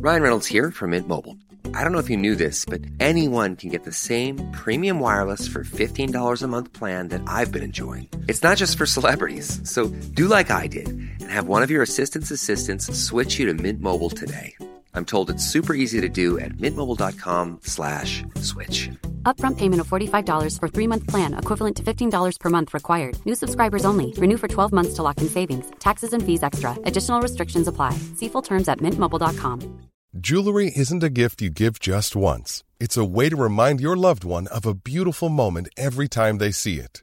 Ryan Reynolds here from Mint Mobile. I don't know if you knew this, but anyone can get the same premium wireless for $15 a month plan that I've been enjoying. It's not just for celebrities. So do like I did and have one of your assistant's assistants switch you to Mint Mobile today. I'm told it's super easy to do at mintmobile.com slash switch. Upfront payment of $45 for three month plan, equivalent to $15 per month required. New subscribers only. Renew for 12 months to lock in savings. Taxes and fees extra. Additional restrictions apply. See full terms at mintmobile.com. Jewelry isn't a gift you give just once, it's a way to remind your loved one of a beautiful moment every time they see it.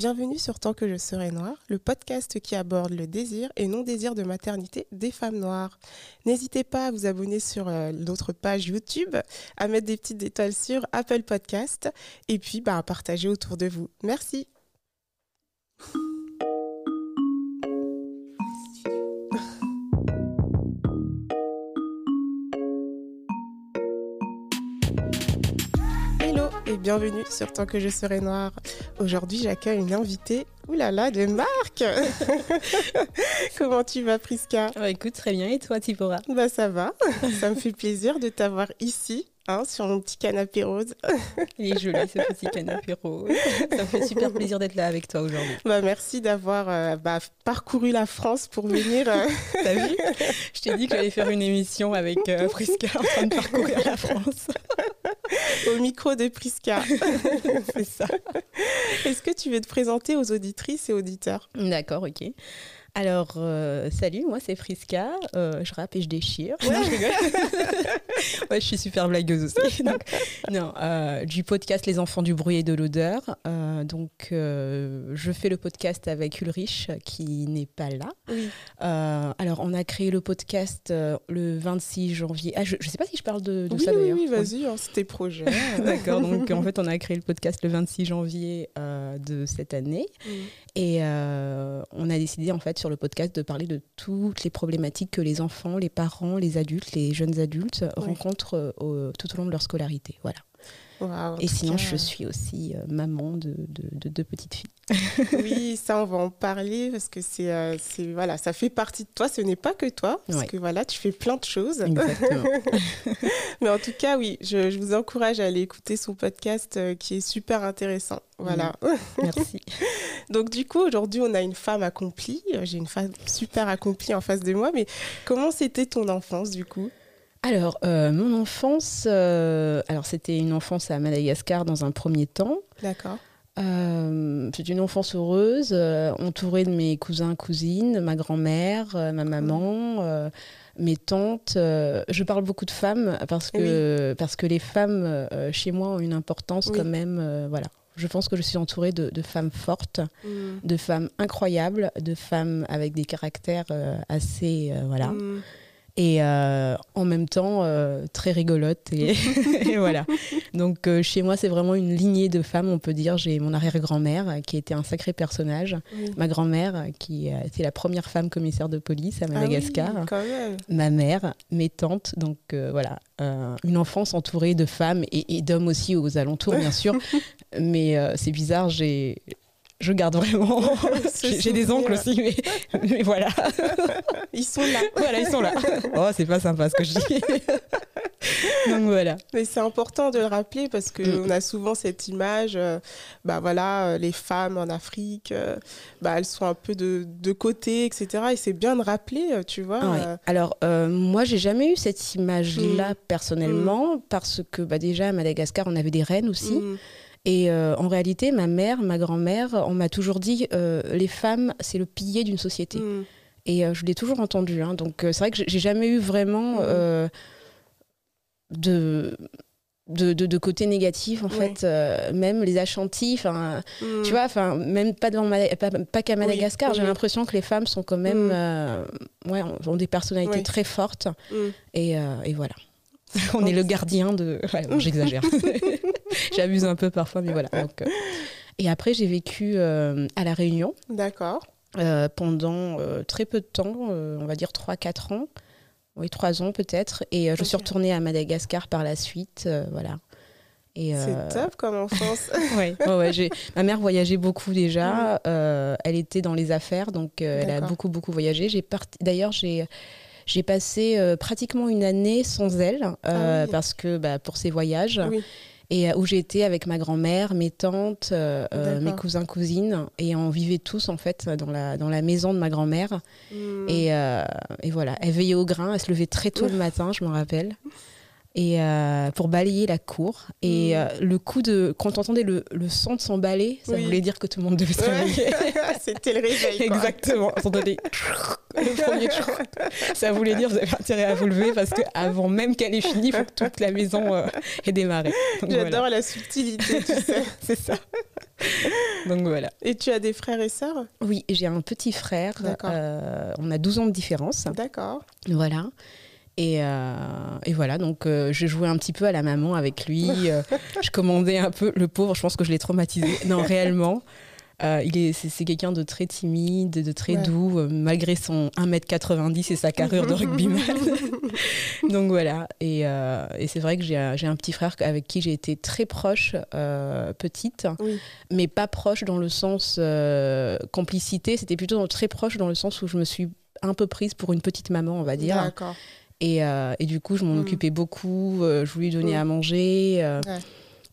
Bienvenue sur Tant que je serai noire, le podcast qui aborde le désir et non-désir de maternité des femmes noires. N'hésitez pas à vous abonner sur euh, notre page YouTube, à mettre des petites étoiles sur Apple Podcast et puis bah, à partager autour de vous. Merci. Bienvenue sur Tant que je serai noire. Aujourd'hui, j'accueille une invitée, oulala, de Marc. Comment tu vas, Priska? Bah, écoute, très bien. Et toi, Tipora? Bah ça va. Ça me fait plaisir de t'avoir ici, hein, sur mon petit canapé rose. Il est joli ce petit canapé rose. Ça me fait super plaisir d'être là avec toi aujourd'hui. Bah merci d'avoir euh, bah, parcouru la France pour venir. euh, T'as vu? Je t'ai dit que j'allais faire une émission avec euh, Friska en train de parcourir la France. au micro de Priska. C'est ça. Est-ce que tu veux te présenter aux auditrices et auditeurs? D'accord, ok. Alors, euh, salut, moi c'est Friska, euh, je rappe et je déchire. Non, je rigole. ouais, je suis super blagueuse aussi. Donc, non, euh, du podcast Les enfants du bruit et de l'odeur. Donc, je fais le podcast avec Ulrich qui n'est pas là. Oui. Alors, on a créé le podcast le 26 janvier. Ah, je ne sais pas si je parle de, de Oui, ça oui, d'ailleurs. oui, vas-y, hein, c'est tes projets. D'accord, donc en fait, on a créé le podcast le 26 janvier de cette année. Et on a décidé, en fait, sur le podcast, de parler de toutes les problématiques que les enfants, les parents, les adultes, les jeunes adultes Oui. rencontrent euh, au- tout au long de leur scolarité. Voilà. Et sinon, je suis aussi euh, maman de, de- de deux petites filles. Oui, ça, on va en parler parce que c'est, euh, c'est voilà, ça fait partie de toi. Ce n'est pas que toi, parce Ouais. que voilà, tu fais plein de choses. Exactement. Mais en tout cas, oui, je, je vous encourage à aller écouter son podcast euh, qui est super intéressant. Voilà. Merci. Donc du coup, aujourd'hui, on a une femme accomplie. Euh, J'ai une femme super accomplie en face de moi. Mais comment c'était ton enfance du coup? Alors, euh, mon enfance, euh, alors c'était une enfance à Madagascar dans un premier temps. D'accord. Euh, c'est une enfance heureuse, entourée de mes cousins, cousines, ma grand-mère, ma maman, mes tantes. je parle beaucoup de femmes parce que, parce que les femmes chez moi ont une importance Oui. quand même. voilà. Je pense que je suis entourée de, de femmes fortes, Mm. de femmes incroyables, de femmes avec des caractères assez. voilà. Mm. Et euh, en même temps, euh, très rigolote. Et, et voilà. Donc, euh, chez moi, c'est vraiment une lignée de femmes, on peut dire. J'ai mon arrière-grand-mère, qui était un sacré personnage. Oui. Ma grand-mère, qui était la première femme commissaire de police à Ah Madagascar. oui, quand même. Ma mère, mes tantes. Donc, voilà. Une enfance entourée de femmes et, et d'hommes aussi aux alentours, bien sûr. Mais c'est bizarre, j'ai. Je garde vraiment. J'ai des oncles aussi, mais, mais voilà. Ils sont là. Voilà, ils sont là. Oh, c'est pas sympa ce que je dis. Donc voilà. Mais c'est important de le rappeler parce que Mm. on a souvent cette image, euh, bah voilà, euh, les femmes en Afrique, euh, bah elles sont un peu de, de côté, etc. Et c'est bien de rappeler, tu vois. Ouais. euh, Alors, moi, j'ai jamais eu cette image-là Mm. personnellement parce que bah, déjà à Madagascar, on avait des reines aussi. Mm, Et euh, en réalité, ma mère, ma grand-mère, on m'a toujours dit euh, les femmes, c'est le pilier d'une société. mm, Et euh, je l'ai toujours entendu. hein. Donc, euh, c'est vrai que j'ai- jamais eu vraiment euh, de. De, de, de côté négatif en Ouais. fait même les achantis enfin mm. tu vois enfin même pas pas qu'à Madagascar j'ai l'impression que les femmes sont quand même Mm. ouais ont ont des personnalités Oui. très fortes Mm. et, et voilà on est le gardien de. Ouais, bon, J'exagère. J'abuse un peu parfois, mais voilà. Donc, euh, Et après, j'ai vécu euh, à La Réunion D'accord. euh, pendant très peu de temps, on va dire 3-4 ans. Oui, 3 ans peut-être. Et je suis retournée à Madagascar par la suite. voilà. Euh, C'est top comme enfance. ouais, ouais, ouais, Ma mère voyageait beaucoup déjà. euh, elle était dans les affaires, donc euh, elle a beaucoup, beaucoup voyagé. J'ai parti... D'ailleurs, j'ai. J'ai passé euh, pratiquement une année sans elle euh, Ah oui. parce que bah, pour ses voyages. Oui. et euh, où j'étais avec ma grand-mère, mes tantes, euh, mes cousins cousines. Et on vivait tous en fait dans la dans la maison de ma grand-mère. Hmm. et, euh, et voilà. Elle veillait au grain, elle se levait très tôt le matin, je me rappelle et euh, pour balayer la cour et Mm. euh, le coup de quand on entendait le, le son de balai, ça Oui. voulait dire que tout le monde devait se réveiller. Ouais. C'était le réveil. quoi. Exactement. Le premier. Ça voulait dire vous avez intérêt à vous lever parce que avant même qu'elle ait fini, il faut que toute la maison euh, ait démarré. J'adore voilà. la subtilité, tu sais. C'est ça. Donc voilà. Et tu as des frères et sœurs? Oui, j'ai un petit frère. D'accord. euh, on a 12 ans de différence. D'accord. Voilà. Et, euh, et voilà, donc euh, je jouais un petit peu à la maman avec lui. euh, je commandais un peu. Le pauvre, je pense que je l'ai traumatisé. Non, réellement. Il est, c'est, quelqu'un de très timide, de très Ouais. doux, malgré son 1m90 et sa carrure de rugbyman. donc voilà. Et, et c'est vrai que j'ai, un- petit frère avec qui j'ai été très proche, petite, Oui. mais pas proche dans le sens complicité. C'était plutôt très proche dans le sens où je me suis un peu prise pour une petite maman, on va dire. Et, euh, et du coup, je m'en Mm. occupais beaucoup. euh, je lui donnais Mm. à manger. euh, Ouais.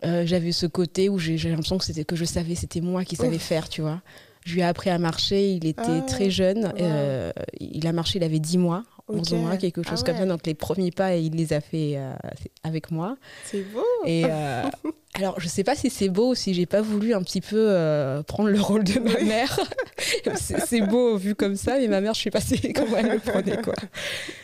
euh, J'avais ce côté où j'ai l'impression que c'était que je savais, c'était moi qui savais Ouf. faire, tu vois. Je lui ai appris à marcher. Il était Ah, très jeune. wow. il a marché, il avait 10 mois, 11 Ok. mois, quelque Ah chose comme ça. Donc les premiers pas, il les a fait euh, avec moi. C'est beau. Et euh, alors, je sais pas si c'est beau ou si j'ai pas voulu un petit peu euh, prendre le rôle de ma Oui. mère. c'est beau vu comme ça, mais ma mère, je sais pas comment elle le prenait, quoi.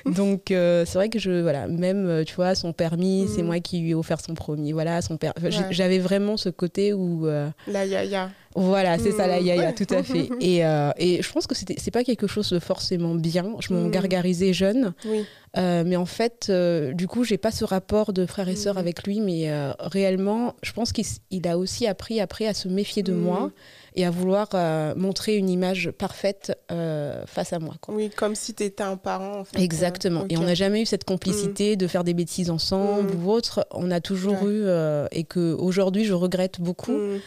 Donc, c'est vrai que je, voilà, même, tu vois, son permis, c'est Mhm. moi qui lui ai offert son premier. Voilà, son père. enfin, j'ai- Ouais. J'avais vraiment ce côté où. La yaya. Voilà, c'est ça la Mhm. yaya, tout à fait. Et, euh, et je pense que c'est pas quelque chose de forcément bien. Je m'en Mhm. gargarisais jeune. Oui. Euh, mais en fait, euh, du coup, j'ai pas ce rapport de frère et sœur Mhm. avec lui, mais réellement, je pense qu'il a aussi appris après à se méfier de moi et à vouloir montrer une image parfaite face à moi. quoi. Oui, comme si tu étais un parent. En fait. Exactement. Et on n'a jamais eu cette complicité de faire des bêtises ensemble ou autre. On a toujours Ouais. eu, et que aujourd'hui je regrette beaucoup, Mm.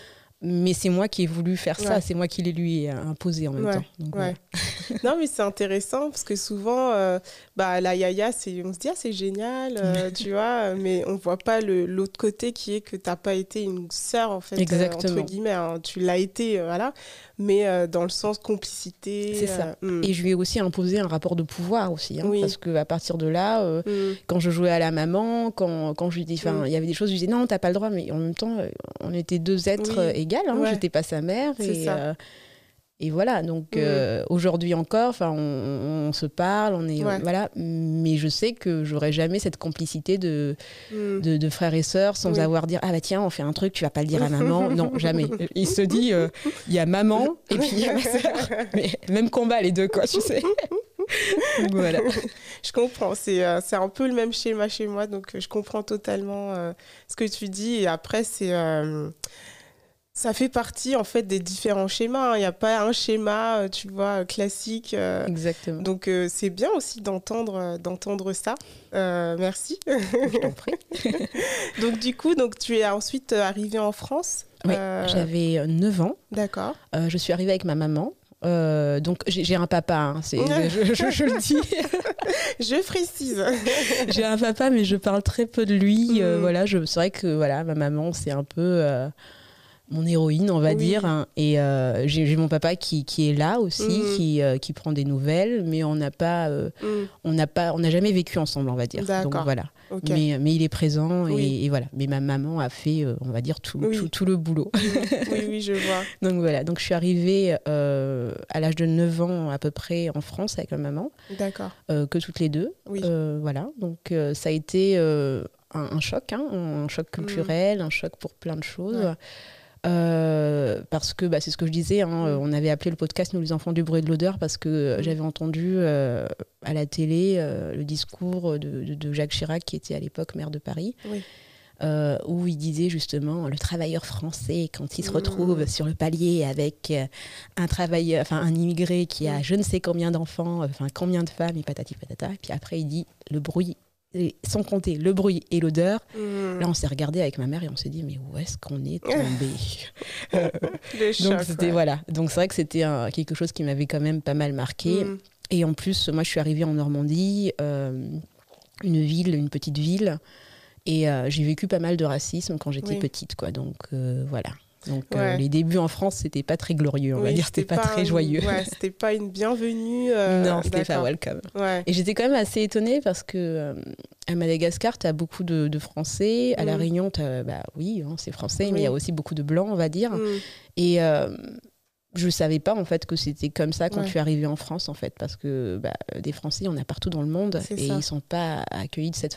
Mais c'est moi qui ai voulu faire ça, c'est moi qui l'ai lui euh, imposé en même Ouais, temps. Donc, Ouais. non, mais c'est intéressant parce que souvent, euh, bah, la yaya, c'est, on se dit, ah, c'est génial, euh, tu vois, mais on voit pas le, l'autre côté qui est que t'as pas été une sœur, en fait, euh, Exactement. entre guillemets. hein. Tu l'as été, euh, voilà, mais euh, dans le sens complicité. C'est ça. euh, mm. Et je lui ai aussi imposé un rapport de pouvoir aussi, hein, Oui. parce qu'à partir de là, euh, Mm. quand je jouais à la maman, quand, quand je lui dis, enfin, Mm. il y avait des choses, je lui disais non, t'as pas le droit, mais en même temps, on était deux êtres Oui. égales, hein, Ouais. j'étais pas sa mère, C'est et, ça. Et voilà, donc Mm. euh, aujourd'hui encore, enfin, on, on se parle, on est, Ouais. voilà, mais je sais que j'aurais jamais cette complicité de, Mm. de, de frères et sœurs sans Oui. avoir dire, ah bah tiens, on fait un truc, tu vas pas le dire à maman, non, jamais. Il se dit, euh, il y a maman, et puis il y a ma sœur, mais même combat les deux, quoi, tu sais. Voilà. Je comprends, c'est euh, c'est un peu le même schéma chez moi, donc euh, je comprends totalement ce que tu dis. Et après, c'est ça fait partie en fait des différents schémas. hein. Il n'y a pas un schéma, euh, tu vois, classique. euh, Exactement. donc euh, c'est bien aussi d'entendre euh, d'entendre ça. Euh, merci. Je t'en prie. donc du coup, donc tu es ensuite euh, arrivée en France. Oui, Euh, j'avais 9 ans. D'accord. Euh, je suis arrivée avec ma maman. Euh, donc j'ai un papa, hein, je, je- je le dis. Je précise. j'ai un papa, mais je parle très peu de lui. Euh, Mhm. voilà, je- c'est vrai que voilà, ma maman, c'est un peu euh, mon héroïne, on va Oui. dire. hein. Et euh, j'ai mon papa qui, qui est là aussi, Mhm. qui, euh, qui prend des nouvelles, mais on n'a pas, euh, Mm, on n'a pas, on n'a jamais vécu ensemble, on va dire. Donc voilà. Mais, mais il est présent et, Oui. et voilà. Mais ma maman a fait, on va dire tout, Oui. tout, tout le boulot. Mm, oui, oui, je vois. Donc voilà, donc je suis arrivée à l'âge de 9 ans à peu près en France avec ma maman, D'accord. que toutes les deux. Oui. Voilà, donc ça a été un, un choc, hein, un choc culturel, un choc pour plein de choses. Ouais. Euh, parce que bah, c'est ce que je disais, hein, on avait appelé le podcast Nous les enfants du bruit et de l'odeur parce que j'avais entendu euh, à la télé euh, le discours de, de- de Jacques Chirac qui était à l'époque maire de Paris. Oui. euh, où il disait justement le travailleur français quand il se Mm. retrouve sur le palier avec un travailleur, enfin un immigré qui a je ne sais combien d'enfants, enfin combien de femmes et patati patata. Et puis après il dit le bruit, et sans compter le bruit et l'odeur. Mm. Là on s'est regardé avec ma mère et on s'est dit mais où est-ce qu'on est tombé? Donc c'était ouais. voilà. Donc c'est vrai que c'était quelque chose qui m'avait quand même pas mal marqué. Mm. Et en plus, moi je suis arrivée en Normandie, euh, une ville, une petite ville, et euh, j'ai vécu pas mal de racisme quand j'étais Oui. petite, quoi. Donc euh, voilà. Donc euh, les débuts en France, c'était pas très glorieux, on va dire, c'était pas, très un- joyeux. Ouais, c'était pas une bienvenue. euh, non, c'était pas welcome. Ouais. Et j'étais quand même assez étonnée parce que euh, à Madagascar, tu as beaucoup de, de Français. À La Mm. Réunion, t'as- bah oui, hein, c'est français, mais il y a aussi beaucoup de blancs, on va dire. Mm. Et je savais pas en fait que c'était comme ça quand Ouais. je suis arrivée en France en fait parce que bah, des Français il y en a partout dans le monde et ça. ils sont pas accueillis de cette.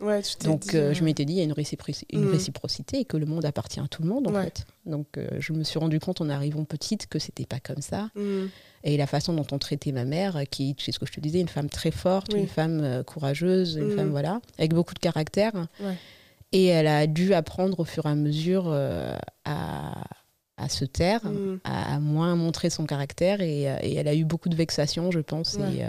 Ouais, tu t'es Donc dit, euh, euh, je m'étais dit il y a une, Mm. réciprocité et que le monde appartient à tout le monde en fait. Donc euh, je me suis rendu compte en arrivant petite que c'était pas comme ça mm. et la façon dont on traitait ma mère euh, qui c'est ce que je te disais une femme très forte, Oui. une femme euh, courageuse, une Mm. femme voilà avec beaucoup de caractère. Et elle a dû apprendre au fur et à mesure euh, à, à se taire Mm. a moins montré son caractère et, euh, et elle a eu beaucoup de vexations, je pense. Ouais. Et, euh,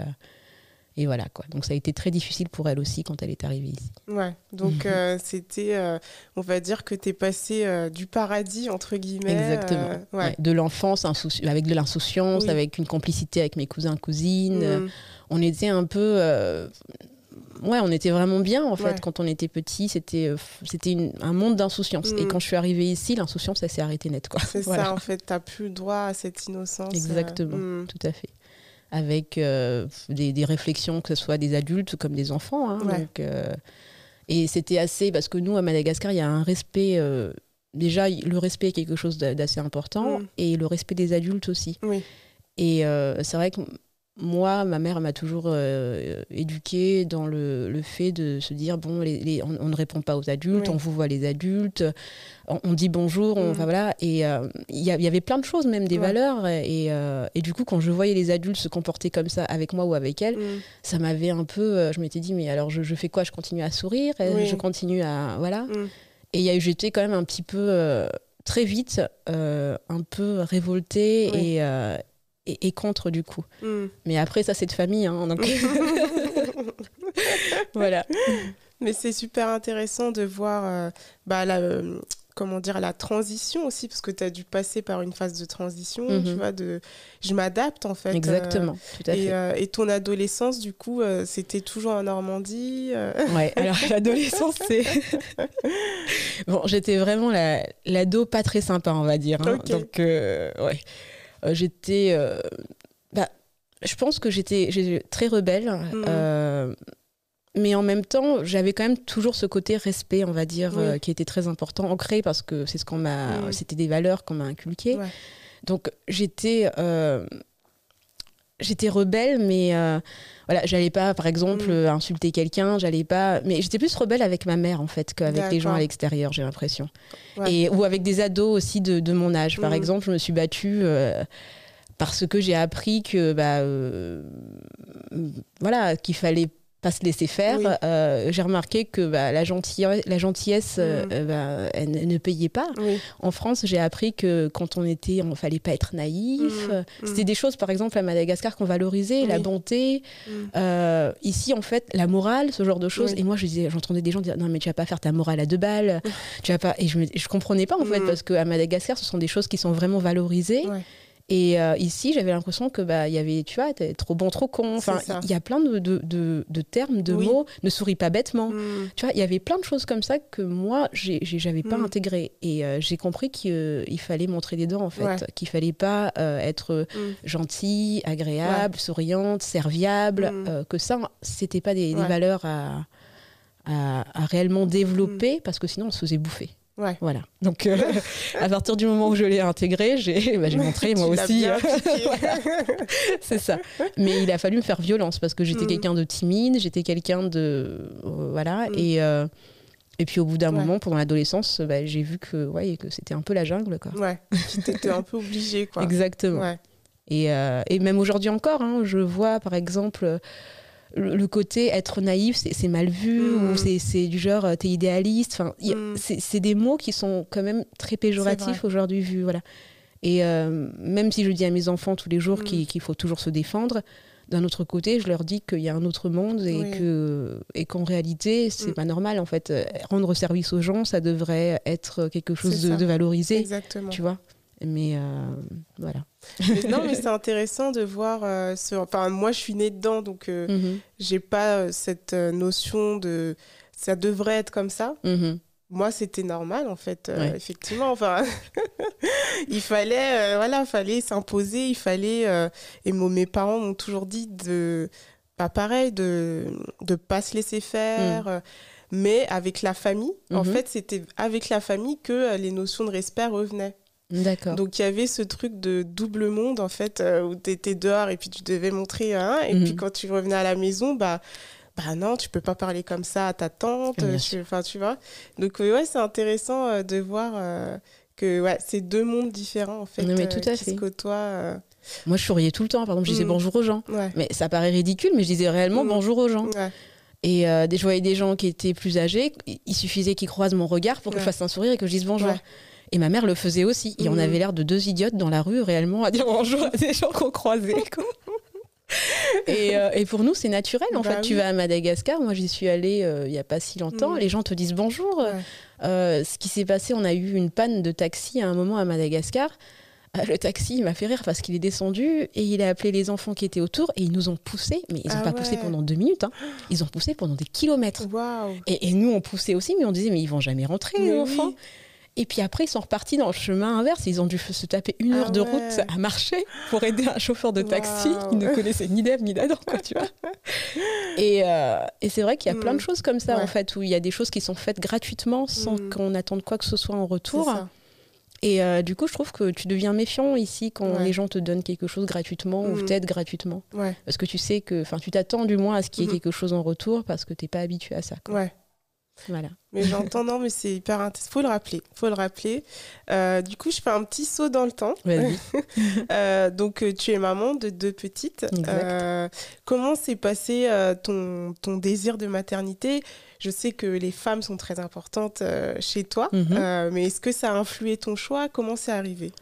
et voilà quoi. Donc ça a été très difficile pour elle aussi quand elle est arrivée ici. Ouais, donc Mhm. euh, c'était, euh, on va dire que tu es passé du paradis, entre guillemets. Exactement. Ouais, ouais. De l'enfance avec de l'insouciance, Oui. avec une complicité avec mes cousins cousines. Mm. On était un peu. Ouais, on était vraiment bien en fait Ouais. quand on était petit. C'était euh, c'était un monde d'insouciance. Et Mm. quand je suis arrivée ici, l'insouciance, elle s'est arrêtée net quoi. C'est Voilà. ça, en fait, tu plus droit à cette innocence. euh, Exactement. mm. Tout à fait. Avec euh, des, des réflexions, que ce soit des adultes comme des enfants. hein. Ouais. Donc, euh, et c'était assez. Parce que nous, à Madagascar, il y a un respect. déjà, le respect est quelque chose d'a- d'assez important. Mm. Et le respect des adultes aussi. Oui. Et euh, c'est vrai que moi, ma mère m'a toujours euh, éduquée dans le, le fait de se dire bon, les, les- on, on ne répond pas aux adultes, Oui. on vous voit les adultes, on, on dit bonjour, on, Mm. enfin, voilà. Et euh, il y, avait plein de choses, même des Ouais. valeurs. Et, euh, et du coup, quand je voyais les adultes se comporter comme ça avec moi ou avec elle, Mm. ça m'avait un peu. je m'étais dit mais alors je, je fais quoi? Je continue à sourire, Oui. je continue à voilà. Mm. Et il y a eu- j'étais quand même un petit peu, très vite, un peu révoltée Oui. et, et, et contre du coup. Mm. Mais après, ça, c'est de famille. Hein, donc... voilà. Mais c'est super intéressant de voir euh, bah, la, euh, comment dire, la transition aussi, parce que tu as dû passer par une phase de transition, Mhm. tu vois, de je m'adapte en fait. euh, Exactement, tout à et, fait. et ton adolescence, du coup, c'était toujours en Normandie Ouais, alors l'adolescence, c'est. bon, j'étais vraiment la- l'ado pas très sympa, on va dire. hein. Donc, ouais. Euh, j'étais. euh, bah, je pense que j'étais très rebelle. Mhm. euh, mais en même temps, j'avais quand même toujours ce côté respect, on va dire, Oui. euh, qui était très important, ancré, parce que c'est ce qu'on m'a. Mhm. C'était des valeurs qu'on m'a inculquées. Ouais. Donc j'étais euh, j'étais rebelle, mais euh, voilà, j'allais pas, par exemple, Mm. euh, insulter quelqu'un, j'allais pas. Mais j'étais plus rebelle avec ma mère en fait qu'avec les gens à l'extérieur, j'ai l'impression. Ouais. Et ou avec des ados aussi de, de mon âge. Par Mm. exemple, je me suis battue. euh, parce que j'ai appris que bah euh, voilà qu'il fallait pas se laisser faire. Oui. Euh, j'ai remarqué que bah, la gentillesse, la gentillesse euh, Mm. euh, bah, elle ne- ne payait pas. Oui. En France, j'ai appris que quand on était, on fallait pas être naïf. Mm, C'était mm. des choses, par exemple, à Madagascar qu'on valorisait, la bonté. Mm. Euh, ici, en fait, la morale, ce genre de choses. Et moi, je disais, j'entendais des gens dire, non, mais tu vas pas faire ta morale à deux balles. tu vas pas. Et je, me, je comprenais pas en fait, Mm. parce qu'à Madagascar, ce sont des choses qui sont vraiment valorisées. Et euh, ici, j'avais l'impression que bah il y avait, tu vois, t'es trop bon, trop con. Enfin, il y a plein de, de, de- de termes, de Oui. mots. Ne souris pas bêtement. Mm. Tu vois, il y avait plein de choses comme ça que moi, j'avais pas Mm. intégré. Et euh, j'ai compris qu'il fallait montrer des dents, en fait. Ouais. Qu'il fallait pas euh, être Mm. gentille, agréable, souriante, serviable. Mm. euh, que ça, c'était pas des, valeurs à, à, à réellement développer, parce que sinon, on se faisait bouffer. Ouais. Voilà. Donc, euh, à partir du moment où je l'ai intégré, j'ai bah, montré, moi aussi. c'est ça. Mais il a fallu me faire violence parce que j'étais Mm. quelqu'un de timide, j'étais quelqu'un de. euh, voilà. Mm. Et, euh, Et puis au bout d'un Ouais. moment, pendant l'adolescence, bah, j'ai vu que, ouais, que c'était un peu la jungle. Quoi. Ouais. Tu t'étais un peu obligée, quoi. Exactement. Ouais. Et, euh, et même aujourd'hui encore, hein, je vois par exemple le, côté être naïf, c'est mal vu, Mm. ou c'est- du genre euh, t'es idéaliste. Enfin, Mm. c'est des mots qui sont quand même très péjoratifs aujourd'hui vus. Voilà. Et euh, même si je dis à mes enfants tous les jours Mm. qu'il faut toujours se défendre, d'un autre côté, je leur dis qu'il y a un autre monde et Oui. que et qu'en réalité, c'est pas normal. En fait, Euh, rendre service aux gens, ça devrait être quelque chose de, de valorisé, Exactement. tu vois. Mais euh, voilà. Non, mais c'est intéressant de voir. euh, ce... Enfin, moi, je suis née dedans, donc euh, Mhm. j'ai pas euh, cette notion de ça devrait être comme ça. Mhm. Moi, c'était normal, en fait, Ouais. effectivement. Enfin, il fallait, voilà, fallait s'imposer, il fallait. et mo- mes parents m'ont toujours dit de, pas pareil, de de pas se laisser faire. euh, Mais avec la famille, en Mhm. fait, c'était avec la famille que les notions de respect revenaient. D'accord. Donc il y avait ce truc de double monde en fait euh, où tu étais dehors et puis tu devais montrer un et Mhm. puis quand tu revenais à la maison bah bah non, tu peux pas parler comme ça à ta tante, euh, tu- enfin tu vois. Donc euh, ouais, c'est intéressant euh, de voir euh, que ouais, c'est deux mondes différents en fait Non, mais tout à fait. euh, Moi, je souriais tout le temps. Par exemple, je disais Mm. bonjour aux gens. ouais. Mais ça paraît ridicule, mais je disais réellement Mm. bonjour aux gens. Ouais. Et je voyais des gens qui étaient plus âgés. Il- suffisait qu'ils croisent mon regard pour que je fasse un sourire et que je dise bonjour. Et ma mère le faisait aussi. Et on Mhm. avait l'air de deux idiotes dans la rue, réellement, à dire bonjour à des gens qu'on croisait. quoi. et, euh, et pour nous, c'est naturel. En Bah fait, tu vas à Madagascar. Moi, j'y suis allée euh, il y a pas si longtemps. Mhm. Les gens te disent bonjour. Ouais. Euh, ce qui s'est passé, on a eu une panne de taxi à un moment à Madagascar. Le taxi, il m'a fait rire parce qu'il est descendu et il a appelé les enfants qui étaient autour et ils nous ont poussé. Mais ils n'ont Ah pas poussé pendant deux minutes. hein. Ils ont poussé pendant des kilomètres. Et, et nous, on poussait aussi, mais on disait, mais ils vont jamais rentrer, les enfants. oui. Et puis après, ils sont repartis dans le chemin inverse. Ils ont dû se taper une Ah heure de ouais. route à marcher pour aider un chauffeur de taxi qui ne connaissait ni d'Ève ni d'Adam, quoi, tu vois. Et, euh, et c'est vrai qu'il y a plein de Mm. choses comme ça, Ouais. en fait, où il y a des choses qui sont faites gratuitement sans Mm. qu'on attende quoi que ce soit en retour. Et euh, du coup, je trouve que tu deviens méfiant ici quand Ouais. les gens te donnent quelque chose gratuitement ou Mm. t'aident gratuitement. Parce que tu sais que, enfin, tu t'attends du moins à ce qu'il y ait Mhm. quelque chose en retour parce que t'es pas habitué à ça. quoi. Ouais. Voilà. Mais j'entends, non, mais c'est hyper intéressant. Faut le rappeler. Faut le rappeler. Euh, du coup, je fais un petit saut dans le temps. Euh, donc, euh, tu es maman de deux petites. Euh, comment s'est passé ton, ton désir de maternité? Je sais que les femmes sont très importantes chez toi, Mhm. mais est-ce que ça a influé ton choix? Comment c'est arrivé?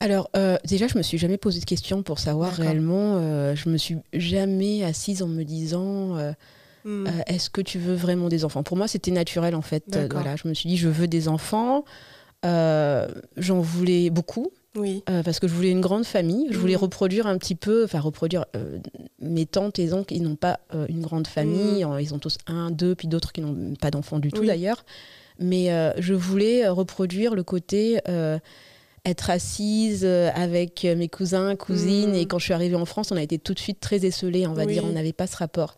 Alors, euh, déjà, je me suis jamais posé de questions pour savoir réellement. euh, je me suis jamais assise en me disant Hmm. euh, est-ce que tu veux vraiment des enfants? Pour moi, c'était naturel en fait. Euh, voilà, je me suis dit je veux des enfants. Euh, J'en voulais beaucoup Oui. euh, parce que je voulais une grande famille. Je voulais Mhm. reproduire un petit peu, enfin reproduire mes tantes et oncles. Ils n'ont pas une grande famille. Euh, Ils ont tous un, deux, puis d'autres qui n'ont pas d'enfants du tout Oui. d'ailleurs. Mais je voulais reproduire le côté être assise avec mes cousins, cousines. Et quand je suis arrivée en France, on a été tout de suite très esselés, on va Oui. dire. On n'avait pas ce rapport.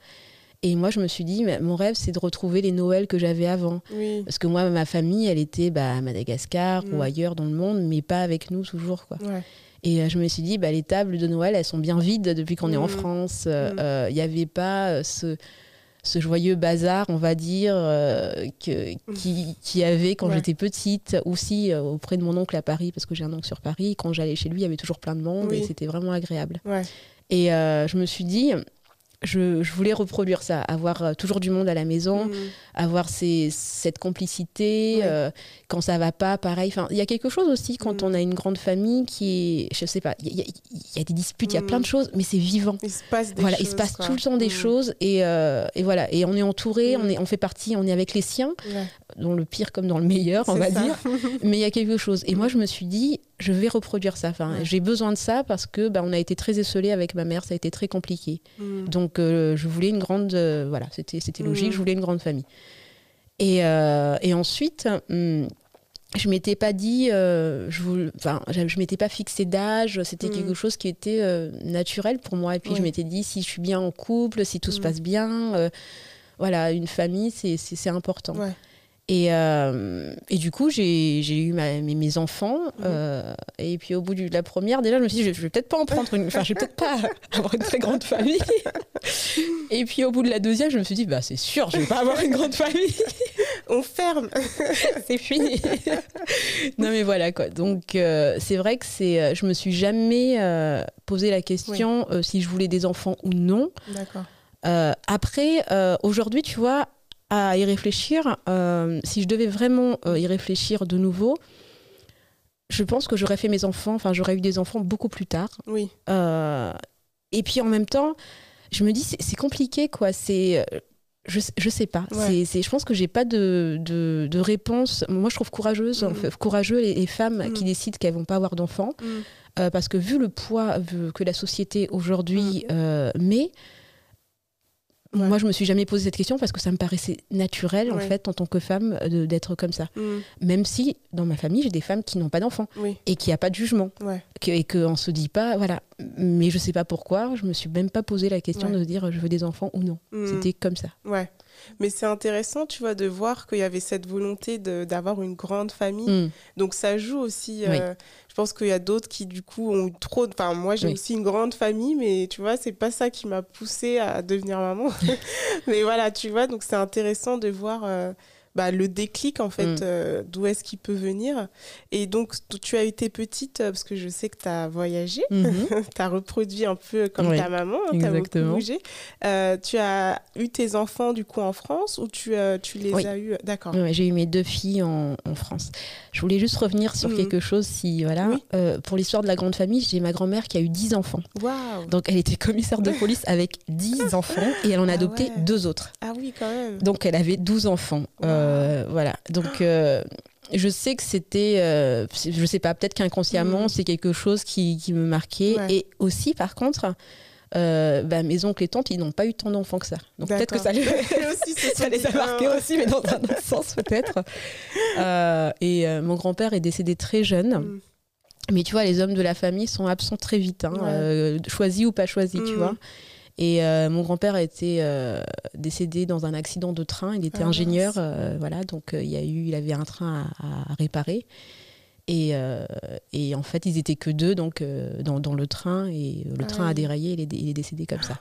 Et moi, je me suis dit, mon rêve, c'est de retrouver les Noëls que j'avais avant. Oui. Parce que moi, ma famille, elle était bah, à Madagascar ou ailleurs dans le monde, mais pas avec nous toujours. Quoi. Ouais. Et euh, je me suis dit, bah, les tables de Noël, elles sont bien vides depuis qu'on est en Mhm. France. Euh, Mhm. euh, Il n'y avait pas euh, ce, ce joyeux bazar, on va dire, euh, que, qui, qui avait quand Ouais. j'étais petite. Aussi euh, auprès de mon oncle à Paris, parce que j'ai un oncle sur Paris. Quand j'allais chez lui, il y avait toujours plein de monde Oui. et c'était vraiment agréable. Ouais. Et euh, je me suis dit, je, je voulais reproduire ça, avoir euh, toujours du monde à la maison, Hmm. avoir ces- cette complicité. Euh, quand ça va pas, pareil. Enfin, il y a quelque chose aussi quand Mm. on a une grande famille qui est, je sais pas, il y, a- il y a des disputes, il y a Mm. plein de choses, mais c'est vivant. Il se passe des Voilà, choses. il se passe quoi. tout le temps des choses et, euh, et voilà. Et on est entouré, Mm. on, est, on fait partie, on est avec les siens, Ouais. dans le pire comme dans le meilleur, on va ça. dire. Mais il y a quelque chose. Et moi, je me suis dit, je vais reproduire ça. Enfin, Ouais. j'ai besoin de ça parce que bah, on a été très esselés avec ma mère, ça a été très compliqué. Hmm. Donc, euh, je voulais une grande. euh, voilà, c'était c'était logique, Mhm. je voulais une grande famille. Et, euh, et ensuite, hum, je m'étais pas dit. je voulais- je, m'étais pas fixé d'âge, c'était quelque chose qui était naturel pour moi. Et puis, je m'étais dit, si je suis bien en couple, si tout se passe bien, voilà, une famille, c'est- important. Ouais. Et, euh, et du coup, j'ai eu ma- mes, mes enfants. Mhm. euh, et puis, au bout de la première, déjà, je me suis dit, je, je vais peut-être pas en prendre une. Enfin, je vais peut-être pas avoir une très grande famille. et puis, au bout de la deuxième, je me suis dit, bah, c'est sûr, je vais pas avoir une grande famille. on ferme. c'est fini. non mais voilà quoi. Donc euh, c'est vrai que c'est, je me suis jamais posé la question si je voulais des enfants ou non. D'accord. Après, aujourd'hui, tu vois, à y réfléchir, euh, si je devais vraiment euh, y réfléchir de nouveau, je pense que j'aurais fait mes enfants, enfin j'aurais eu des enfants beaucoup plus tard. Oui. Euh, et puis en même temps, je me dis, c'est compliqué, quoi. C'est. Je, je sais pas. Ouais. C'est je pense que j'ai pas de, de, de réponse. Moi, je trouve courageuse, en fait, courageux les, les femmes qui décident qu'elles vont pas avoir d'enfants. Mm. Euh, parce que vu le poids vu que la société aujourd'hui euh, met, Ouais. moi je me suis jamais posé cette question parce que ça me paraissait naturel en fait en tant que femme d'être comme ça. Mm. Même si dans ma famille j'ai des femmes qui n'ont pas d'enfants Oui. et qui a pas de jugement Ouais. que, et qu'on se dit pas voilà. Mais je sais pas pourquoi, je me suis même pas posé la question de dire je veux des enfants ou non. Mm. C'était comme ça. Ouais. Mais c'est intéressant, tu vois, de voir qu'il y avait cette volonté de- d'avoir une grande famille. Mm. Donc ça joue aussi. Euh, pense qu'il y a d'autres qui du coup ont eu trop. de- Enfin moi j'ai Oui. aussi une grande famille, mais tu vois c'est pas ça qui m'a poussée à devenir maman. mais voilà, tu vois, donc c'est intéressant de voir. euh, bah, le déclic en fait Mm. euh, d'où est-ce qu'il peut venir et donc tu as été petite euh, parce que je sais que tu as voyagé Mhm. tu as reproduit un peu comme Oui, ta maman tu as beaucoup bougé Euh, tu as eu tes enfants du coup en France ou tu, euh, tu les Oui. as eu d'accord j'ai eu mes deux filles en, en France. Je voulais juste revenir sur Mhm. quelque chose. Si voilà, pour l'histoire de la grande famille, j'ai ma grand-mère qui a eu 10 enfants. waouh Donc elle était commissaire de police avec 10 enfants et elle en a Ah adopté ouais. deux autres. ah oui quand même Donc elle avait 12 enfants. Euh, voilà. Donc euh, je sais que c'était, euh, je sais pas, peut-être qu'inconsciemment Mhm. c'est quelque chose qui, qui me marquait. Ouais. Et aussi par contre, euh, bah, mes oncles et tantes, ils n'ont pas eu tant d'enfants que ça. Donc peut-être que ça les, aussi ça les a marqués aussi, mais dans un autre sens peut-être. Euh, et euh, mon grand-père est décédé très jeune. Mm. Mais tu vois, les hommes de la famille sont absents très vite, hein, Ouais. choisis ou pas choisis, tu Mm. vois. Et euh, mon grand-père a été euh, décédé dans un accident de train. Il était Ah, ingénieur, euh, voilà, donc il y a eu, il avait un train à, à réparer. Et, et en fait, ils étaient que deux donc dans, dans le train et le Ah train a déraillé. Il est, il est décédé comme ça,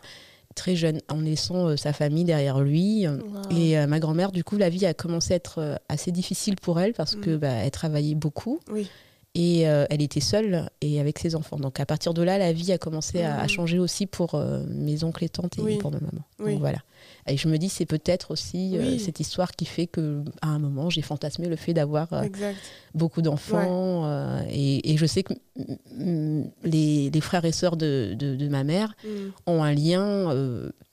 très jeune, en laissant sa famille derrière lui. Et ma grand-mère, du coup, la vie a commencé à être assez difficile pour elle parce que Mm. bah, elle travaillait beaucoup Oui. Et euh, elle était seule et avec ses enfants. Donc à partir de là, la vie a commencé à, à Mm. changer aussi pour euh, mes oncles et tantes et Oui. pour ma maman. Oui. Donc voilà. Et je me dis, c'est peut-être aussi euh, cette histoire qui fait que à un moment, j'ai fantasmé le fait d'avoir euh, beaucoup d'enfants. euh, et, et je sais que les, les frères et sœurs de, de- de ma mère Mm. ont un lien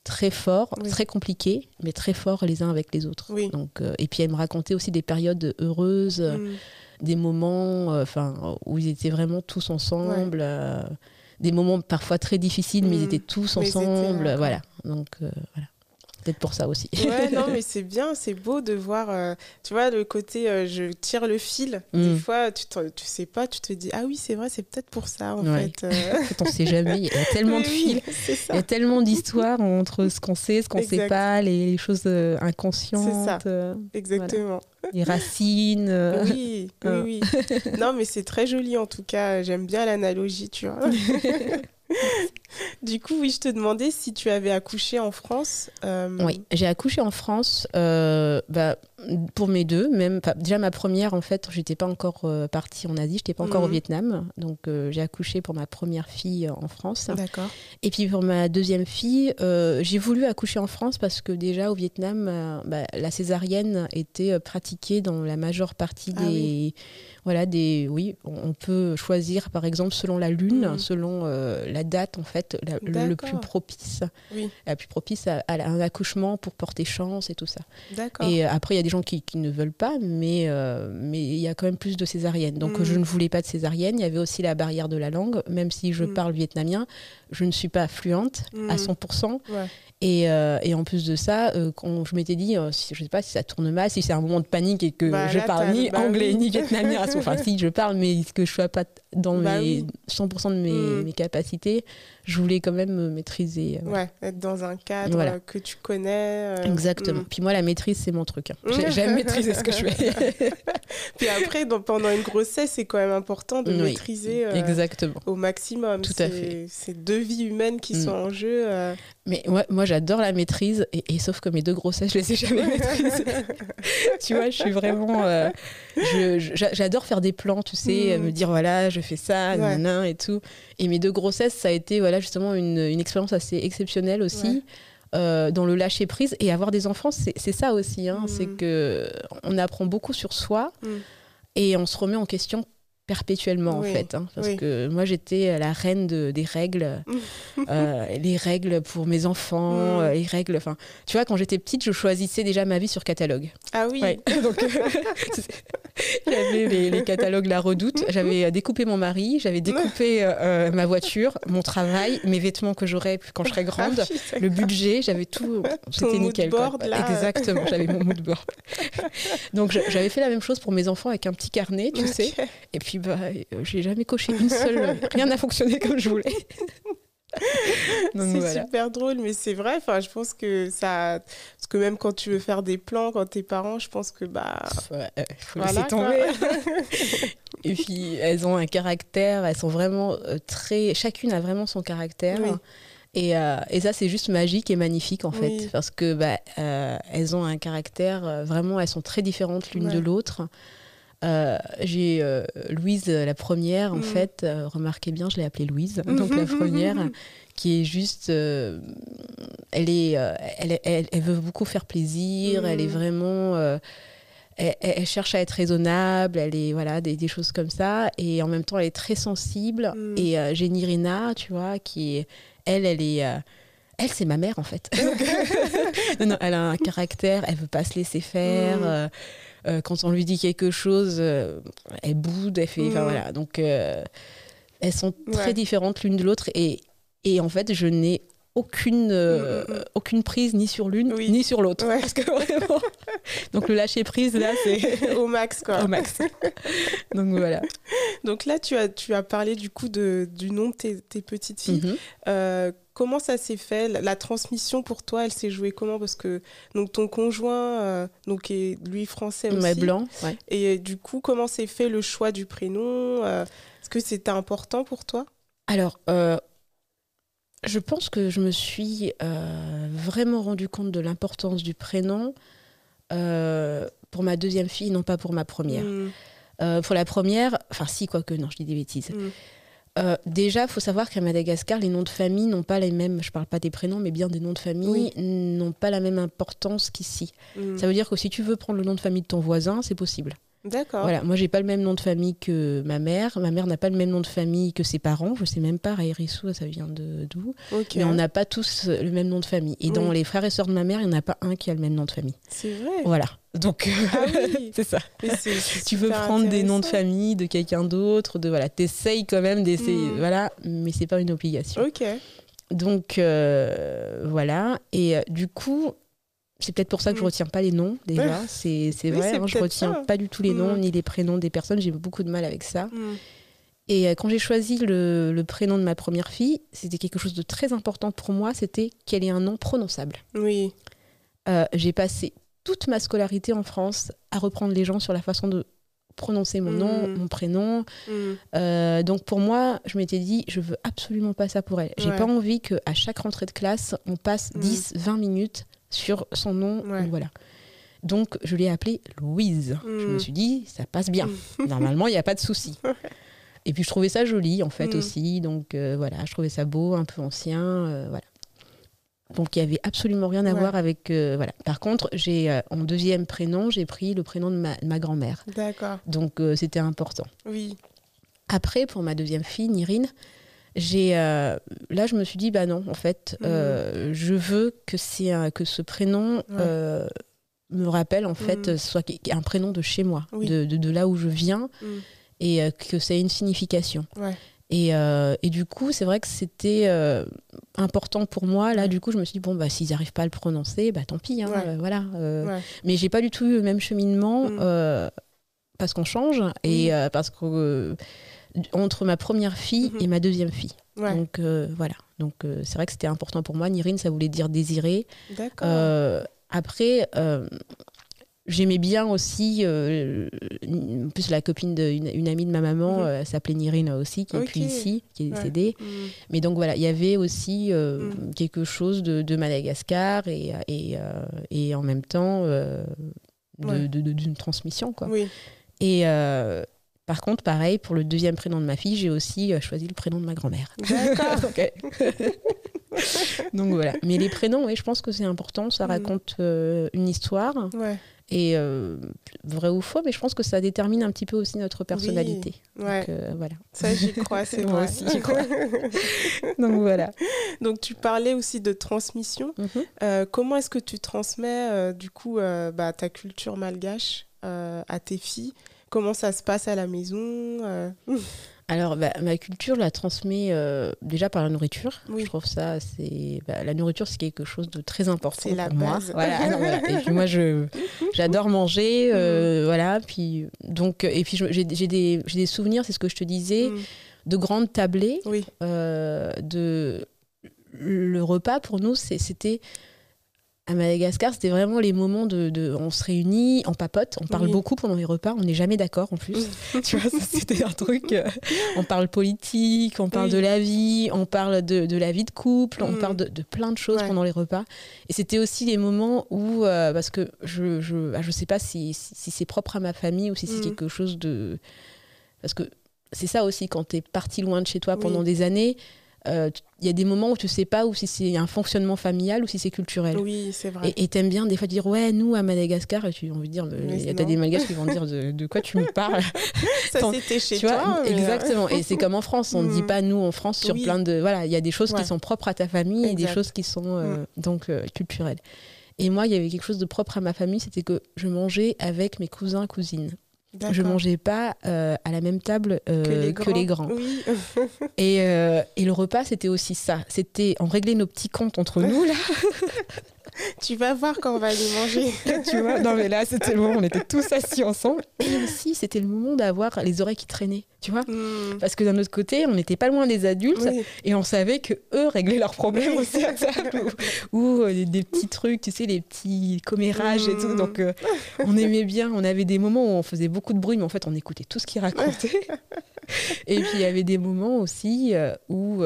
très fort, Oui. très compliqué, mais très fort les uns avec les autres. Oui. Donc, et puis elle me racontait aussi des périodes heureuses, Mm. Des moments euh, enfin où ils étaient vraiment tous ensemble. euh, des moments parfois très difficiles, mais ils Mm. étaient tous Mais étaient ensemble. voilà. Donc, euh, voilà. Peut-être pour ça aussi. Ouais, non, mais c'est bien, c'est beau de voir, euh, tu vois, le côté euh, je tire le fil. Des Mm. fois, tu, tu sais pas, tu te dis, ah oui, c'est vrai, c'est peut-être pour ça, en Ouais. fait. euh. On ne sait jamais. Il y a tellement de Oui, fils. C'est Il y ça. a tellement d'histoires entre ce qu'on sait, ce qu'on ne sait pas, les, les choses euh, inconscientes, euh, Exactement. les racines. Oui, oui, oui. Non, mais c'est très joli en tout cas. J'aime bien l'analogie, tu vois. Du coup, oui, je te demandais si tu avais accouché en France. euh, Oui, j'ai accouché en France euh, bah, pour mes deux. Même, déjà, ma première, en fait, j'étais pas encore euh, partie en Asie, j'étais pas encore au Mhm. Vietnam. Donc, j'ai accouché pour ma première fille en France. D'accord. Et puis, pour ma deuxième fille, j'ai voulu accoucher en France parce que déjà, au Vietnam, bah, la césarienne était pratiquée dans la majeure partie Ah des. oui. Voilà, des. Oui, on peut choisir, par exemple, selon la lune, Mhm. selon la date, en fait, la- le, le plus propice Oui, la plus propice à, à un accouchement pour porter chance et tout ça. d'accord. Et euh, après, il y a des gens qui, qui ne veulent pas, mais euh, mais il y a quand même plus de césariennes. Donc Mm. je ne voulais pas de césarienne. Il y avait aussi la barrière de la langue. Même si je Mm. parle vietnamien, je ne suis pas fluente à Mm. 100%. Ouais. Et, euh, et en plus de ça, euh, quand je m'étais dit, euh, si, je sais pas si ça tourne mal, si c'est un moment de panique et que Bah, je parle ni bah anglais oui. ni vietnamien, enfin si je parle, mais que je sois pas dans Bah mes oui. 100% de mes, Mm. mes capacités, je voulais quand même me maîtriser. euh, Ouais, être dans un cadre Voilà. euh, que tu connais. euh, Exactement. mm. Puis moi, la maîtrise, c'est mon truc. hein. J'ai- J'aime maîtriser ce que je fais. Puis après, pendant une grossesse, c'est quand même important de Oui, maîtriser Exactement. au maximum. Tout à fait. C'est deux vies humaines qui Mm. sont en jeu. Mais moi, moi j'adore la maîtrise, et, et sauf que mes deux grossesses, je les ai jamais maîtrisées. tu vois, je suis vraiment. euh, J'adore faire des plans, tu sais, Mm. me dire voilà, je fais ça, Ouais. nanana et tout. Et mes deux grossesses, ça a été voilà, justement une, une expérience assez exceptionnelle aussi. Ouais. euh, dans le lâcher prise et avoir des enfants c'est ça aussi hein, Mm. c'est que on apprend beaucoup sur soi Mm. et on se remet en question perpétuellement Oui, en fait hein, parce oui. que moi j'étais la reine de- des règles euh, les règles pour mes enfants Mm. euh, les règles enfin tu vois quand j'étais petite je choisissais déjà ma vie sur catalogue Ah oui. Ouais. Donc, euh, j'avais les, les catalogues La Redoute. J'avais découpé mon mari, j'avais découpé euh, ma voiture, mon travail, mes vêtements que j'aurais quand je serais grande, Ah d'accord. le budget, j'avais tout. C'était nickel. quoi. board, là. Exactement, j'avais mon mood board. Donc j'avais fait la même chose pour mes enfants avec un petit carnet, tu sais. Et puis bah, euh, j'ai jamais coché une seule. Rien n'a fonctionné comme je voulais. C'est voilà. super drôle, mais c'est vrai. Enfin, je pense que ça, parce que même quand tu veux faire des plans, quand t'es parent, je pense que bah, Ouais, euh, faut voilà, laisser tomber. Et puis elles ont un caractère, elles sont vraiment euh, très. Chacune a vraiment son caractère. Oui. Et, euh, et ça, c'est juste magique et magnifique en fait, parce que bah, euh, elles ont un caractère euh, vraiment, elles sont très différentes l'une Ouais. de l'autre. Euh, J'ai euh, Louise, la première, en Mm. fait, euh, remarquez bien, je l'ai appelée Louise, donc la première, qui est juste. euh, elle, est, euh, elle, elle, elle veut beaucoup faire plaisir, elle est Mm. vraiment. euh, elle, cherche à être raisonnable, elle est voilà des, des choses comme ça, et en même temps elle est très sensible. Mm. Et euh, j'ai Nirina, tu vois, qui est, elle, elle est, euh, elle c'est ma mère en fait. non, non, elle a un caractère, elle veut pas se laisser faire. Euh, quand on lui dit quelque chose, euh, elle boude, elle fait, Mm. voilà. Donc euh, elles sont très Ouais. différentes l'une de l'autre, et, et en fait je n'ai aucune, euh, Mm, mm, aucune prise ni sur l'une Oui. ni sur l'autre. Ouais. Parce que vraiment, donc le lâcher prise là, c'est au max quoi. au max. Donc voilà. Donc là, tu as, tu as parlé du coup de, du nom de tes, tes petites filles. Euh, comment ça s'est fait? La, transmission pour toi, elle s'est jouée comment? Parce que donc ton conjoint, euh, donc est lui français aussi. Ouais, blanc, ouais. Et euh, du coup, comment s'est fait le choix du prénom euh, Est-ce que c'était important pour toi? Alors, je pense que je me suis vraiment rendu compte de l'importance du prénom pour ma deuxième fille, non pas pour ma première. Mm, Euh, pour la première, enfin si, quoique, non, je dis des bêtises. mm. Euh, déjà, il faut savoir qu'à Madagascar, les noms de famille n'ont pas les mêmes, je parle pas des prénoms, mais bien des noms de famille, n'ont pas la même importance qu'ici. Mm. Ça veut dire que si tu veux prendre le nom de famille de ton voisin, c'est possible. D'accord. Voilà, moi j'ai pas le même nom de famille que ma mère, ma mère n'a pas le même nom de famille que ses parents, je sais même pas, Raïrissou, ça vient de d'où, mais on n'a pas tous le même nom de famille. Et dans les frères et sœurs de ma mère, il n'y en a pas un qui a le même nom de famille. C'est vrai. Voilà, donc Ah oui. c'est ça. Tu veux prendre des noms de famille de quelqu'un d'autre, de voilà, t'essayes quand même d'essayer, Mm. voilà, mais c'est pas une obligation. Ok. Donc euh, voilà, et euh, du coup, c'est peut-être pour ça que je Mm. retiens pas les noms déjà. C'est Oui, vrai, hein, je retiens ça. pas du tout les noms Mm. ni les prénoms des personnes. J'ai beaucoup de mal avec ça. Mm. Et euh, quand j'ai choisi le, le prénom de ma première fille, c'était quelque chose de très important pour moi. C'était qu'elle ait un nom prononçable. Oui. Euh, j'ai passé toute ma scolarité en France à reprendre les gens sur la façon de prononcer mon nom, Mm. mon prénom. Mm. Euh, donc pour moi, je m'étais dit, je veux absolument pas ça pour elle. J'ai Ouais. pas envie qu'à chaque rentrée de classe, on passe Mm. 10, 20 minutes sur son nom. Ouais. Voilà. Donc je l'ai appelée Louise. Je Mm. me suis dit, ça passe bien. Normalement, il n'y a pas de souci. Et puis je trouvais ça joli en fait Mm. aussi. Donc euh, voilà, je trouvais ça beau, un peu ancien. euh, voilà. Donc il n'y avait absolument rien à Ouais. voir avec. euh, voilà. Par contre, j'ai euh, en deuxième prénom, j'ai pris le prénom de ma, grand-mère. D'accord. Donc euh, c'était important. Oui. Après, pour ma deuxième fille, Nirine, j'ai là je me suis dit bah non en fait Mhm. je veux que c'est que ce prénom me rappelle en fait Mhm. soit un prénom de chez moi Oui. de, de- de là où je viens Mm. et que ça ait une signification Ouais. Et, euh, et du coup c'est vrai que c'était euh, important pour moi là du coup je me suis dit bon bah s'ils n'arrivent pas à le prononcer bah tant pis hein, Ouais. euh, voilà euh, Ouais. mais j'ai pas du tout eu le même cheminement Mm. parce qu'on change et parce que entre ma première fille Mhm. et ma deuxième fille. Ouais. Donc voilà. Donc c'est vrai que c'était important pour moi. Nirine, ça voulait dire désirer. D'accord. Après, J'aimais bien aussi, euh, en plus la copine d'une une amie de ma maman, Mhm. euh, s'appelait Nirina aussi, qui est plus ici, qui est Ouais. décédée. Mm. Mais donc voilà, il y avait aussi euh, Mhm. quelque chose de, de Madagascar et, et, et en même temps de- Ouais. de- de- d'une transmission. Quoi. Oui. Et par contre, pareil, pour le deuxième prénom de ma fille, j'ai aussi euh, choisi le prénom de ma grand-mère. D'accord. donc, voilà. Mais les prénoms, oui, je pense que c'est important, ça Mhm. raconte euh, une histoire. Ouais. Et euh, vrai ou faux, mais je pense que ça détermine un petit peu aussi notre personnalité. Ouais. Donc, euh, voilà. Ça, j'y crois, c'est Moi aussi, j'y crois. Donc voilà. Donc, tu parlais aussi de transmission. Mhm. Euh, comment est-ce que tu transmets, du coup, bah, ta culture malgache à tes filles? Comment ça se passe à la maison Alors, bah, ma culture la transmet euh, déjà par la nourriture. Oui. Je trouve ça, c'est bah, la nourriture, c'est quelque chose de très important la pour moi. Voilà, ah voilà. Et puis moi, je j'adore manger, euh, voilà. Puis donc, et puis j'ai des j'ai des souvenirs, c'est ce que je te disais, Mm. de grandes tablées, Oui, euh, de le repas pour nous, c'était à Madagascar, c'était vraiment les moments de, de- on se réunit, on papote, on parle Oui. beaucoup pendant les repas, on n'est jamais d'accord en plus. tu vois, c'était un truc. euh, on parle politique, on parle Oui. de la vie, on parle de, de la vie de couple, on Mm. parle de, de plein de choses Ouais. pendant les repas. Et c'était aussi les moments où, euh, parce que je je, ah, je sais pas si, si, si c'est propre à ma famille ou si c'est Mm. quelque chose de, parce que c'est ça aussi quand tu es parti loin de chez toi Oui. pendant des années. Euh, Il y a des moments où tu sais pas ou si c'est un fonctionnement familial ou si c'est culturel. oui, c'est vrai. Et t'aimes bien des fois dire ouais nous à Madagascar tu as envie de dire mais Mais il y a t'as des malgaches qui vont dire de, de quoi tu me parles ça, c'était chez tu toi. vois euh, exactement et c'est comme en France on ne dit Mm. pas nous en France sur Oui. plein de voilà il y a des choses Ouais. qui sont propres à ta famille et des. Mm. choses qui sont euh, donc euh, culturelles et moi il y avait quelque chose de propre à ma famille c'était que je mangeais avec mes cousins cousines je mangeais pas euh, à la même table euh, que les grands. grands. Oui. Et, euh, et le repas, c'était aussi ça. C'était on réglait nos petits comptes entre nous là. tu vas voir quand on va aller manger. tu vois Non mais là, c'était le moment où on était tous assis ensemble. Et aussi, c'était le moment d'avoir les oreilles qui traînaient. Tu vois Mm. Parce que d'un autre côté, on n'était pas loin des adultes Oui. et on savait que eux réglaient leurs problèmes aussi à table. ou ou, euh, des, petits trucs, tu sais, les petits commérages et tout. Mm. Donc euh, on aimait bien. On avait des moments où on faisait beaucoup de bruit, mais en fait, on écoutait tout ce qu'ils racontaient. Et puis il y avait des moments aussi euh, où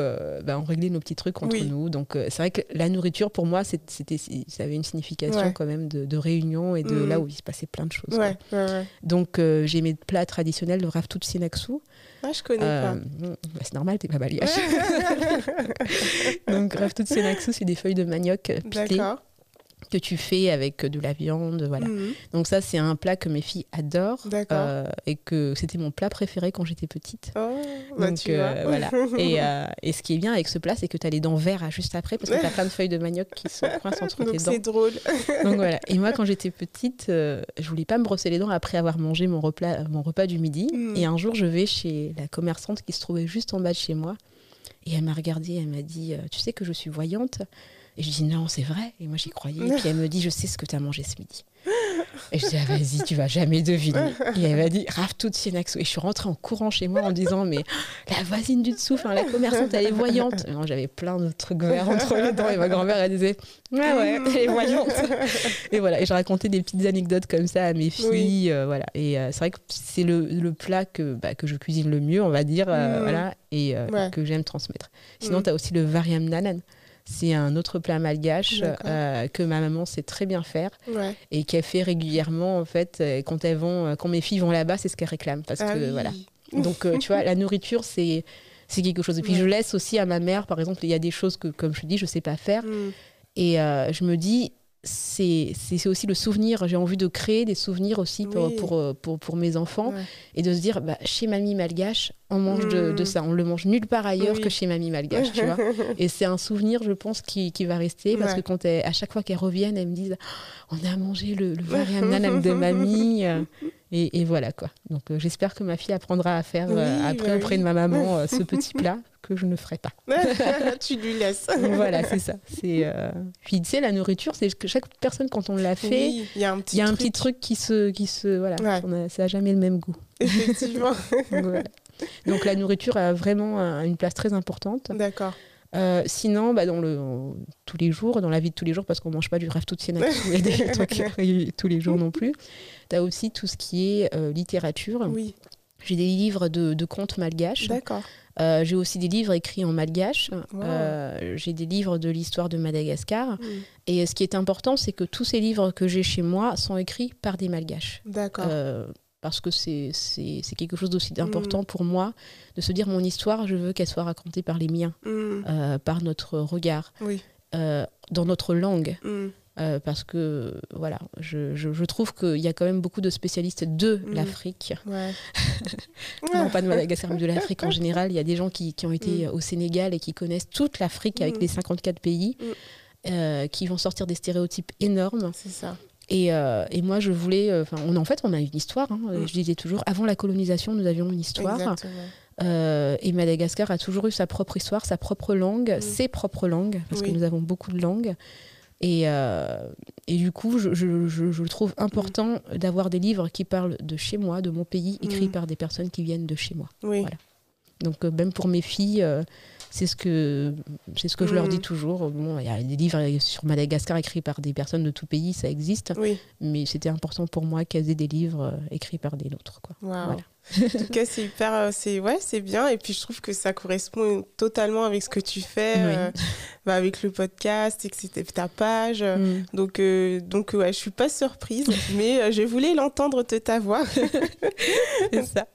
bah, on réglait nos petits trucs entre Oui. nous. Donc c'est vrai que la nourriture pour moi c'était ça avait une signification Ouais. quand même de, de réunion et de Mhm. là où il se passait plein de choses. Ouais, ouais. Donc j'ai mes plats traditionnels de Sinaksu. Ah, je connais Euh, pas. bah, c'est normal, t'es pas malgache. Donc Raftut Sinaksu c'est des feuilles de manioc euh, pilées D'accord. Que tu fais avec de la viande, voilà. Mhm. Donc ça c'est un plat que mes filles adorent euh, et que c'était mon plat préféré quand j'étais petite. Oh, bah, Donc tu euh, voilà. Et, euh, et ce qui est bien avec ce plat, c'est que tu as les dents vertes juste après parce que tu as plein de feuilles de manioc qui se coincent entre tes dents. c'est drôle. Donc voilà. Et moi, quand j'étais petite, euh, je voulais pas me brosser les dents après avoir mangé mon repas, mon repas du midi. Mm. Et un jour, je vais chez la commerçante qui se trouvait juste en bas de chez moi. Et elle m'a regardée, elle m'a dit euh, Tu sais que je suis voyante Et je dis Non, c'est vrai. Et moi, j'y croyais. Et puis elle me dit Je sais ce que tu as mangé ce midi. Et je dis ah, Vas-y, tu vas jamais deviner. Et elle m'a dit Rave tout Sienaxo. Et je suis rentrée en courant chez moi en disant Mais la voisine du dessous, la commerçante, elle est voyante. Et moi, J'avais plein de trucs verts entre les dents. Et ma grand-mère, elle disait Ouais, ouais, elle est voyante. Et voilà. Et je racontais des petites anecdotes comme ça à mes filles. euh, voilà. Et euh, c'est vrai que c'est le, le plat que, bah, que je cuisine le mieux, on va dire. euh, Mm. voilà, et Ouais. que j'aime transmettre. Sinon, Mm. tu as aussi le variam nanan. C'est un autre plat malgache euh, que ma maman sait très bien faire Ouais. et qu'elle fait régulièrement en fait euh, quand elles vont euh, quand mes filles vont là-bas c'est ce qu'elles réclament parce Ah que oui. voilà donc tu vois la nourriture c'est c'est quelque chose et puis Ouais. je laisse aussi à ma mère par exemple il y a des choses que comme je te dis je sais pas faire Mm. et euh, je me dis c'est aussi le souvenir j'ai envie de créer des souvenirs aussi pour, Oui. pour, pour, pour mes enfants Ouais. et de se dire bah, chez mamie malgache on mange de, Mm. de ça on le mange nulle part ailleurs Oui. que chez mamie malgache tu vois et c'est un souvenir je pense qui, qui va rester parce Ouais. que quand elles- à chaque fois qu'elles reviennent elles me disent on a mangé le, le variam nanam de mamie euh, et, et voilà quoi donc euh, j'espère que ma fille apprendra à faire euh, Oui, après bah auprès de ma maman euh, ce petit plat que je ne ferai pas tu lui laisses. Voilà c'est ça c'est euh, puis tu sais la nourriture c'est que chaque personne quand on l'a fait Oui, il y a un petit il y a un truc, petit truc qui se qui se voilà Ouais. on a- ça a jamais le même goût Effectivement. donc, voilà. Donc, la nourriture a vraiment un- une place très importante D'accord. Euh, sinon, bah, dans le, tous les jours, dans la vie de tous les jours, parce qu'on mange pas du rêve et des trucs tous les jours non plus, tu as aussi tout ce qui est euh, littérature. Oui, J'ai des livres de, de contes malgaches. d'accord. Euh, J'ai aussi des livres écrits en malgache. Wow. Euh, J'ai des livres de l'histoire de Madagascar. Mm. Et ce qui est important, c'est que tous ces livres que j'ai chez moi sont écrits par des malgaches. D'accord. Euh, parce que c'est quelque chose d'aussi important pour moi de se dire mon histoire, je veux qu'elle soit racontée par les miens, Mm. euh, par notre regard, Oui. dans notre langue. Euh, parce que voilà, je, je- je trouve qu'il y a quand même beaucoup de spécialistes de Mm. l'Afrique, Ouais. non pas de Madagascar, mais de l'Afrique en général. Il y a des gens qui, qui ont été Mm. au Sénégal et qui connaissent toute l'Afrique avec Mm. les 54 pays, euh, qui vont sortir des stéréotypes énormes. C'est ça. Et, euh, et moi, je voulais. Enfin, on en fait, on a une histoire. hein. Je disais toujours, avant la colonisation, nous avions une histoire. Euh, et Madagascar a toujours eu sa propre histoire, sa propre langue, ses propres langues, parce Oui. que nous avons beaucoup de langues. Et, euh, et du coup, je, je- je- je trouve important d'avoir des livres qui parlent de chez moi, de mon pays, écrits Mm. par des personnes qui viennent de chez moi. Oui. Voilà. Donc, euh, même pour mes filles, euh, c'est ce que, c'est ce que je leur Mm. dis toujours. Bon, il y a des livres sur Madagascar écrits par des personnes de tout pays, ça existe. Oui. Mais c'était important pour moi qu'elles aient des livres écrits par des nôtres. Quoi. Waouh. Voilà. En tout cas, c'est hyper, euh, c'est ouais, c'est bien. Et puis je trouve que ça correspond totalement avec ce que tu fais, Oui. euh, bah, avec le podcast, etc. Ta page. Mm. Donc, euh, donc ouais, je suis pas surprise, mais euh, je voulais l'entendre de ta voix. C'est ça.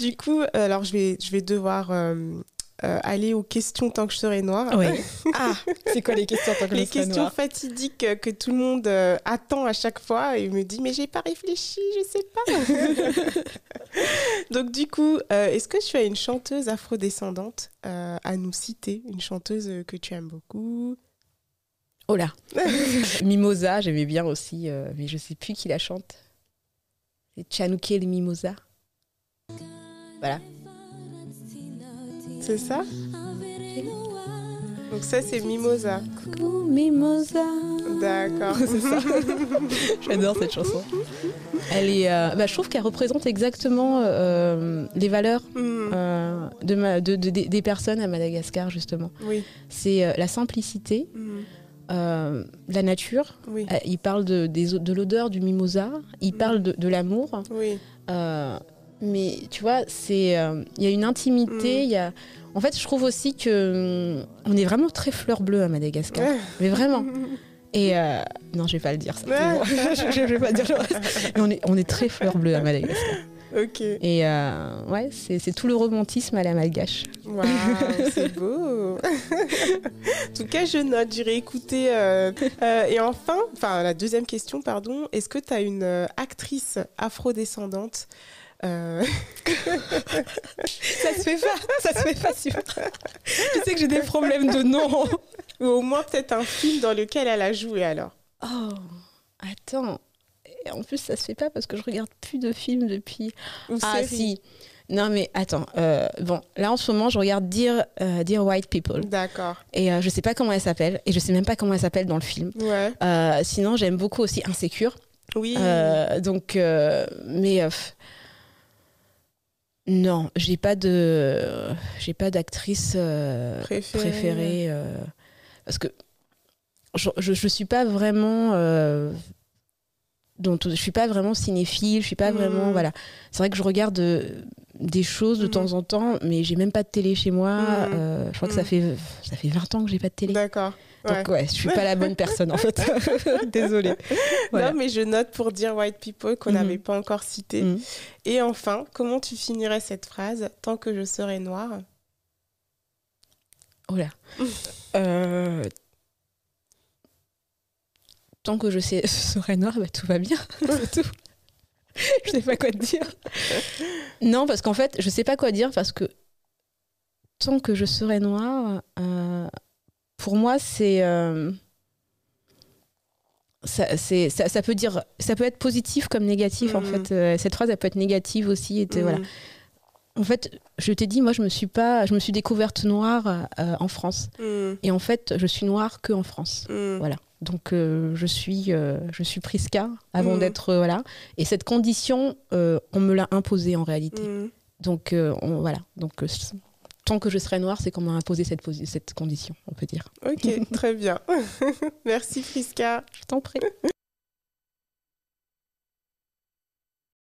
Du coup, alors je vais, je vais devoir euh, euh, aller aux questions tant que je serai noire. Oui. Ah, c'est quoi les questions tant que Les je serai questions noire fatidiques euh, que tout le monde euh, attend à chaque fois et me dit mais j'ai pas réfléchi, je sais pas. Donc du coup, euh, est-ce que tu as une chanteuse afrodescendante? Euh, à nous citer, une chanteuse que tu aimes beaucoup Oh là Mimosa, j'aimais bien aussi, euh, mais je sais plus qui la chante. C'est Chanuke le Mimosa. Voilà. C'est ça Donc ça c'est Mimosa. Coucou Mimosa. D'accord. C'est ça. J'adore cette chanson. Elle est, euh, bah, je trouve qu'elle représente exactement euh, les valeurs Hmm, euh, de ma- de- de- des- des personnes à Madagascar justement. Oui. C'est la simplicité, Hmm, euh, la nature. Oui. Euh, il parle de, l'odeur du mimosa. Il Mm. parle de, de l'amour. Oui. Euh, mais tu vois, c'est euh, il y a une intimité. Mm. Il y a... En fait, je trouve aussi que hum, on est vraiment très fleur bleue à Madagascar. Mais vraiment. Et euh, non, je vais pas le dire ça. Ouais. je, je vais pas dire le reste. Mais on est, on est très fleur bleue à Madagascar. ok. Et euh, ouais, c'est tout le romantisme à la malgache. Waouh, c'est beau. en tout cas, je note, j'irai écouter. euh, euh, et enfin, enfin la deuxième question, pardon, est-ce que tu as une actrice afrodescendante euh, Ça se fait pas, ça se fait pas sûr. Je sais que j'ai des problèmes de nom. ou au moins peut-être un film dans lequel elle a joué alors Oh, attends. Et en plus, ça se fait pas parce que je regarde plus de films depuis. Ou Ah série si. Non mais attends. euh, bon, là en ce moment, je regarde Dear, euh, Dear White People D'accord. et euh, je sais pas comment elle s'appelle et je sais même pas comment elle s'appelle dans le film. Ouais. Sinon, j'aime beaucoup aussi Insécure. Oui. Donc, mais non, j'ai pas de, j'ai pas d'actrice euh, Préférée. préférée euh, parce que je, je, je suis pas vraiment euh, dont je suis pas vraiment cinéphile, je suis pas vraiment voilà. C'est vrai que je regarde euh, des choses de Mhm. temps en temps, mais j'ai même pas de télé chez moi. Mhm. Euh, je crois que ça Mhm. fait ça fait 20 ans que j'ai pas de télé. D'accord. Ouais. Donc ouais, je suis pas la bonne personne en fait. Désolée. Voilà. Non, mais je note pour dire White People qu'on n'avait pas encore cité. Et enfin, comment tu finirais cette phrase Tant que je serai noire Oh là. Euh, Tant que je sais, serai noir, bah, tout va bien. C'est tout. je sais pas quoi te dire. Non, parce qu'en fait, je sais pas quoi dire parce que tant que je serai noire, euh, pour moi, c'est. euh, ça, c'est- ça, ça peut dire, ça peut être positif comme négatif en Mhm. fait. Euh, cette phrase, elle peut être négative aussi. Et t'es- voilà. En fait, je t'ai dit, moi, je me suis pas, je me suis découverte noire en France. Mhm. Et en fait, je suis noire que en France. Voilà. Donc, euh, je suis, euh, je suis Priska avant Mhm. d'être euh, voilà. Et cette condition, euh, on me l'a imposée en réalité. Mhm. Donc, on- voilà. Donc, tant que je serai noire, c'est qu'on m'a imposé cette, cette condition, on peut dire. Ok, très bien. Merci Friska. Je t'en prie.